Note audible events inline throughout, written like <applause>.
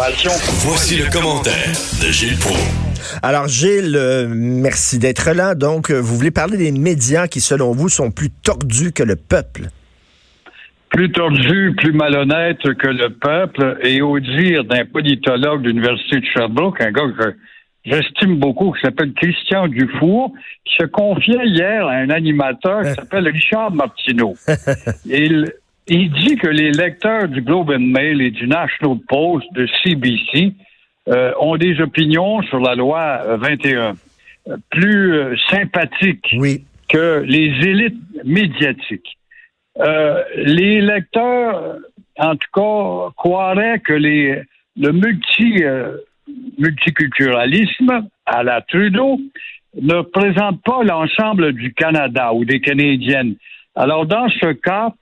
Voici le commentaire de Gilles Proulx. Alors, Gilles, euh, merci d'être là. Donc, euh, vous voulez parler des médias qui, selon vous, sont plus tordus que le peuple? Plus tordus, plus malhonnêtes que le peuple, et au dire d'un politologue de l'Université de Sherbrooke, un gars que j'estime beaucoup, qui s'appelle Christian Dufour, qui se confiait hier à un animateur qui s'appelle Richard Martineau. <laughs> il, il dit que les lecteurs du Globe and Mail et du National Post de CBC euh, ont des opinions sur la loi 21 euh, plus euh, sympathiques que les élites médiatiques. les lecteurs, en tout cas, croiraient que les, le multi, multiculturalisme à la Trudeau ne présente pas l'ensemble du Canada ou des Canadiennes. Alors, dans ce cas,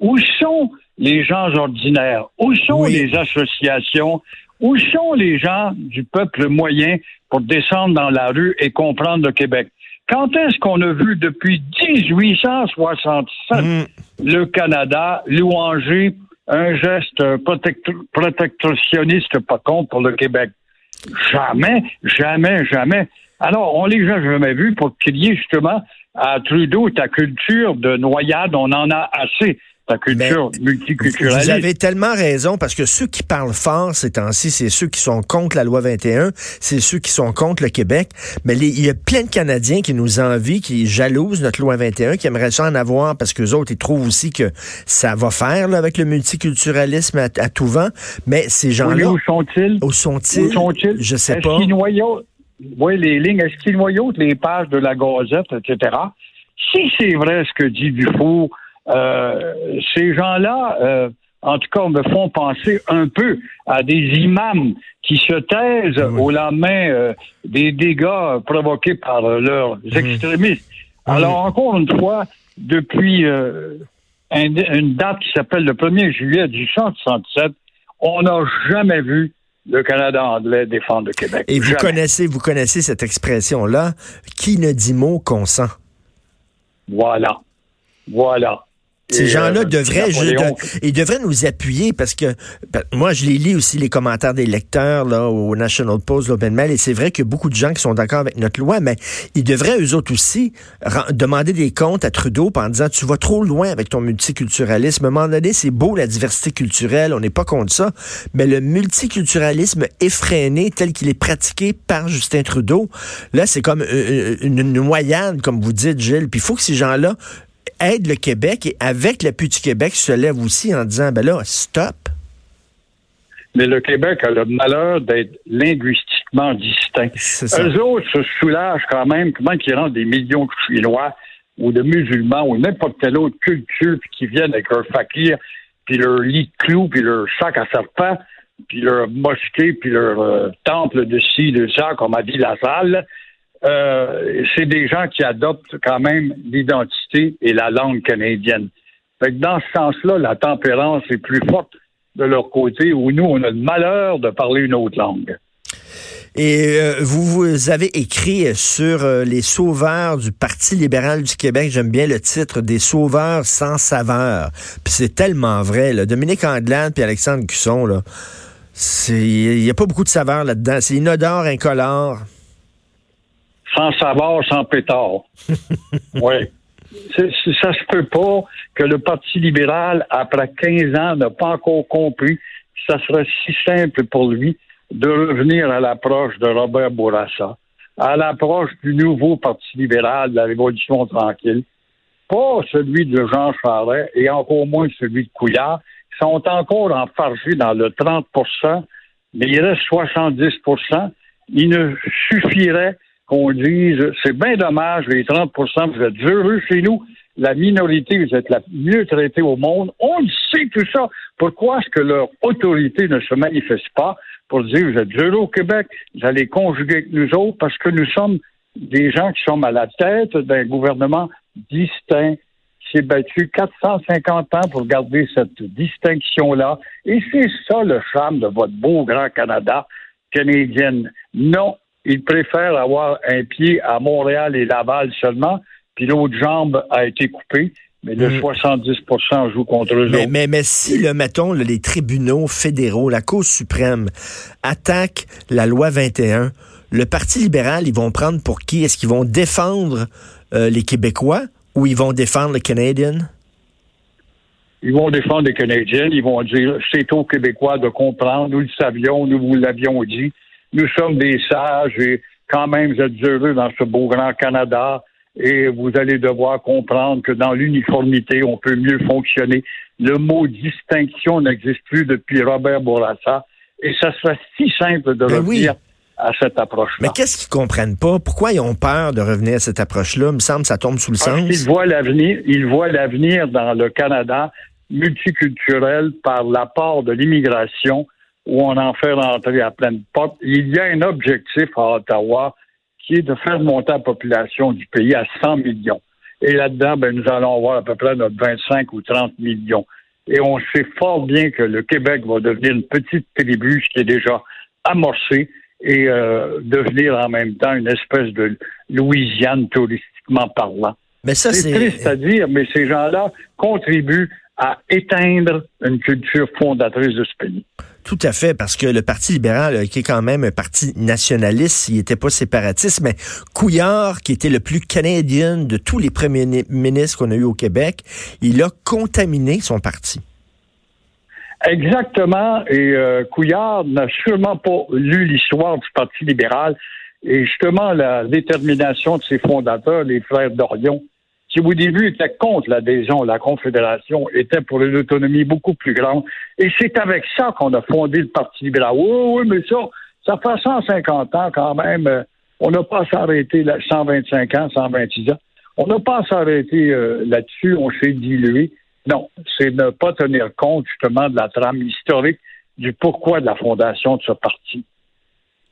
où sont les gens ordinaires? Où sont les associations? Où sont les gens du peuple moyen pour descendre dans la rue et comprendre le Québec? Quand est-ce qu'on a vu depuis 1867 mm. le Canada louanger un geste protectionniste pas contre pour le Québec? Jamais, jamais, jamais. Alors, on les a jamais vus pour qu'il y ait justement à Trudeau ta culture de noyade, on en a assez la culture multiculturelle. Vous avez tellement raison parce que ceux qui parlent fort ces temps-ci, c'est ceux qui sont contre la loi 21, c'est ceux qui sont contre le Québec. Mais il y a plein de Canadiens qui nous envient, qui jalousent notre loi 21, qui aimeraient ça en avoir parce que les autres, ils trouvent aussi que ça va faire là, avec le multiculturalisme à, tout vent. Mais ces gens-là... où sont-ils? Où sont-ils? Sont-ils? Je sais pas. Oui, les lignes, est-ce qu'ils noyautent les pages de la Gazette, etc.? Si c'est vrai ce que dit Dufour, ces gens-là, euh, en tout cas, me font penser un peu à des imams qui se taisent au lendemain euh, des dégâts provoqués par leurs mmh. extrémistes. Mmh. Alors, encore une fois, depuis une date qui s'appelle le 1er juillet 1867, on n'a jamais vu le Canada anglais défendre le Québec. Et vous connaissez, vous connaissez cette expression-là, qui ne dit mot consent. Voilà. Voilà. Ces gens-là euh, devraient, ils devraient nous appuyer parce que ben, moi, je les lis aussi les commentaires des lecteurs là, au National Post, l'Open Mail, et c'est vrai qu'il y a beaucoup de gens qui sont d'accord avec notre loi, mais ils devraient eux autres aussi demander des comptes à Trudeau en disant tu vas trop loin avec ton multiculturalisme. À un moment donné, c'est beau la diversité culturelle, on n'est pas contre ça, mais le multiculturalisme effréné tel qu'il est pratiqué par Justin Trudeau, là, c'est comme euh, euh, une, une, noyade, comme vous dites, Gilles. Puis il faut que ces gens-là aide le Québec et avec l'appui du Québec se lève aussi en disant, ben là, stop. Mais le Québec a le malheur d'être linguistiquement distinct. Eux autres se soulagent quand même comment ils rendent des millions de Chinois ou de musulmans ou n'importe quelle autre culture puis qui viennent avec leur fakir, puis leur lit de clous, puis leur sac à serpent, puis leur mosquée, puis leur euh, temple de ci, de ça, comme a dit la salle. Euh, c'est des gens qui adoptent quand même l'identité et la langue canadienne. Fait que dans ce sens-là, la tempérance est plus forte de leur côté, où nous, on a le malheur de parler une autre langue. Et euh, vous, avez écrit sur euh, les sauveurs du Parti libéral du Québec, j'aime bien le titre, des sauveurs sans saveur. Puis c'est tellement vrai. Là. Dominique Anglade puis Alexandre Cusson, là, il n'y a pas beaucoup de saveur là-dedans. C'est inodore, incolore sans savoir, sans pétard. <laughs> oui. Ça se peut pas que le Parti libéral, après 15 ans, n'a pas encore compris que ça serait si simple pour lui de revenir à l'approche de Robert Bourassa, à l'approche du nouveau Parti libéral de la Révolution tranquille, pas celui de Jean Charest et encore moins celui de Couillard, qui sont encore enfargés dans le 30% mais il reste 70% Il ne suffirait qu'on dise c'est bien dommage, les 30% vous êtes heureux chez nous, la minorité, vous êtes la mieux traitée au monde. On le sait tout ça. Pourquoi est-ce que leur autorité ne se manifeste pas pour dire vous êtes heureux au Québec, vous allez conjuguer avec nous autres parce que nous sommes des gens qui sommes à la tête d'un gouvernement distinct qui s'est battu 450 ans pour garder cette distinction-là. Et c'est ça le charme de votre beau grand Canada canadien. Non, ils préfèrent avoir un pied à Montréal et Laval seulement, puis l'autre jambe a été coupée. Mais le 70 mm. joue contre eux mais, mais, mais, si, le, mettons, les tribunaux fédéraux, la Cour suprême, attaquent la loi 21, le Parti libéral, ils vont prendre pour qui? Est-ce qu'ils vont défendre euh, les Québécois ou ils vont défendre les Canadiens? Ils vont défendre les Canadiens. Ils vont dire c'est aux Québécois de comprendre. Nous le savions, nous vous l'avions dit. Nous sommes des sages et quand même vous êtes heureux dans ce beau grand Canada et vous allez devoir comprendre que dans l'uniformité, on peut mieux fonctionner. Le mot distinction n'existe plus depuis Robert Bourassa et ça serait si simple de ben revenir à cette approche-là. Mais qu'est-ce qu'ils comprennent pas? Pourquoi ils ont peur de revenir à cette approche-là? Il me semble que ça tombe sous le sens. Ils voient l'avenir, ils voient l'avenir dans le Canada multiculturel par l'apport de l'immigration où on en fait rentrer à pleine porte. Il y a un objectif à Ottawa qui est de faire monter la population du pays à 100 millions. Et là-dedans, ben, nous allons avoir à peu près notre 25 ou 30 millions. Et on sait fort bien que le Québec va devenir une petite tribu, ce qui est déjà amorcé, et euh, devenir en même temps une espèce de Louisiane touristiquement parlant. Mais ça, c'est triste à dire, mais ces gens-là contribuent à éteindre une culture fondatrice de ce pays. Tout à fait, parce que le Parti libéral, euh, qui est quand même un parti nationaliste, il n'était pas séparatiste, mais Couillard, qui était le plus canadien de tous les premiers ministres qu'on a eu au Québec, il a contaminé son parti. Exactement, et euh, Couillard n'a sûrement pas lu l'histoire du Parti libéral, et justement la détermination de ses fondateurs, les frères Dorion, qui au début étaient contre l'adhésion à la Confédération, étaient pour une autonomie beaucoup plus grande. Et c'est avec ça qu'on a fondé le Parti libéral. Oui, oui, mais ça, ça fait 150 ans quand même. On n'a pas s'arrêter 125 ans, 126 ans. On n'a pas s'arrêter euh, là-dessus. On s'est dilué. Non, c'est ne pas tenir compte justement de la trame historique du pourquoi de la fondation de ce parti.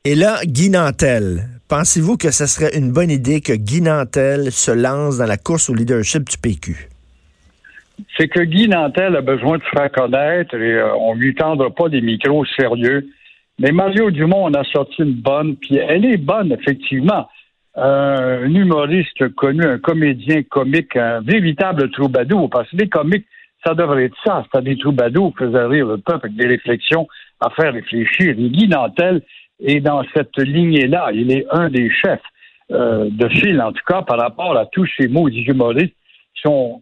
Et là, Guy Nantel, pensez-vous que ce serait une bonne idée que Guy Nantel se lance dans la course au leadership du PQ? C'est que Guy Nantel a besoin de faire connaître et euh, on lui tendra pas des micros sérieux. Mais Mario Dumont en a sorti une bonne, puis elle est bonne, effectivement. un humoriste connu, un comédien comique, un véritable troubadour, parce que les comiques, ça devrait être ça. C'est des troubadours qui faisaient rire le peuple avec des réflexions à faire réfléchir. Guy Nantel, et dans cette lignée-là. Il est un des chefs euh, de file, en tout cas, par rapport à tous ces mots humoristes qui sont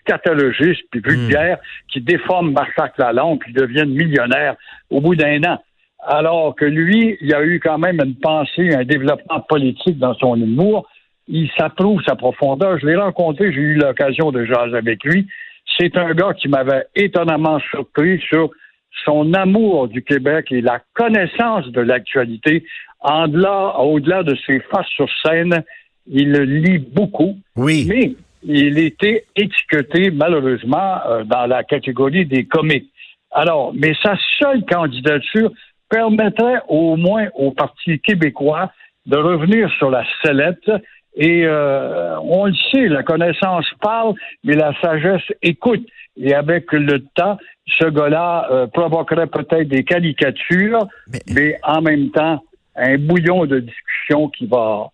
scatologistes puis vulgaires, hmm. qui déforment Marsac la langue puis deviennent millionnaires au bout d'un an. Alors que lui, il a eu quand même une pensée, un développement politique dans son humour. Il s'approuve sa profondeur. Je l'ai rencontré, j'ai eu l'occasion de jaser avec lui. C'est un gars qui m'avait étonnamment surpris sur son amour du Québec et la connaissance de l'actualité, au-delà de ses faces sur scène, il lit beaucoup. Oui. Mais il était étiqueté, malheureusement, euh, dans la catégorie des comiques. Alors, mais sa seule candidature permettrait au moins au Parti québécois de revenir sur la sellette. Et euh, on le sait, la connaissance parle, mais la sagesse écoute. Et avec le temps, ce gars-là euh, provoquerait peut-être des caricatures, mais... en même temps, un bouillon de discussion qui va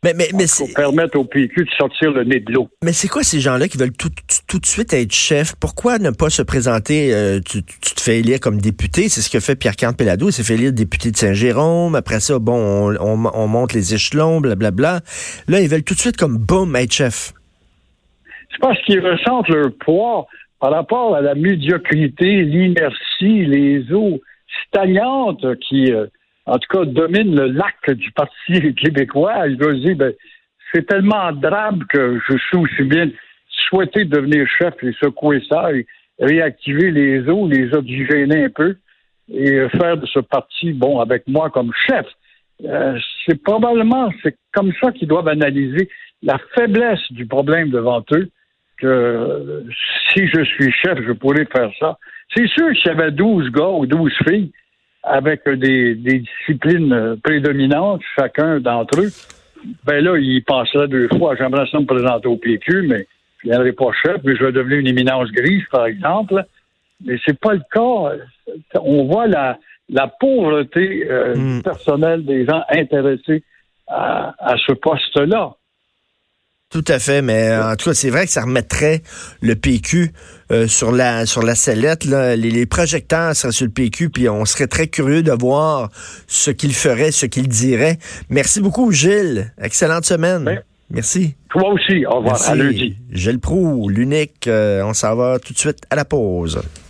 permettre au PQ de sortir le nez de l'eau. Mais c'est quoi ces gens-là qui veulent tout, de suite être chef? Pourquoi ne pas se présenter, euh, tu, te fais élire comme député, c'est ce que fait Pierre-Carl Pelado, il s'est fait élire député de Saint-Jérôme, après ça, bon, on, monte les échelons, blablabla. Là, ils veulent tout de suite comme, boum, être chef. C'est parce qu'ils ressentent leur poids par rapport à la médiocrité, l'inertie, les eaux stagnantes qui, euh, en tout cas, dominent le lac du Parti <laughs> québécois, il doit dire, ben, c'est tellement drabe que je suis aussi bien souhaiter devenir chef et secouer ça et réactiver les eaux, les oxygéner un peu et faire de ce parti, bon, avec moi comme chef. Euh, c'est probablement, c'est comme ça qu'ils doivent analyser la faiblesse du problème devant eux que si je suis chef, je pourrais faire ça. C'est sûr qu'il y avait 12 gars ou 12 filles avec des, disciplines prédominantes, chacun d'entre eux. Ben là, ils passeraient deux fois. J'aimerais ça me présenter au PQ, mais je ne viendrai pas chef, mais je vais devenir une éminence grise, par exemple. Mais c'est pas le cas. On voit la, la pauvreté euh, hmm. personnelle des gens intéressés à, à ce poste-là. Tout à fait, mais euh, en tout cas, c'est vrai que ça remettrait le PQ euh, sur la sur la sellette. Là. Les, projecteurs seraient sur le PQ, puis on serait très curieux de voir ce qu'il ferait, ce qu'il dirait. Merci beaucoup, Gilles. Excellente semaine. Merci. Toi aussi. Au revoir. À lundi. Gilles Proux, l'unique. on s'en va tout de suite à la pause.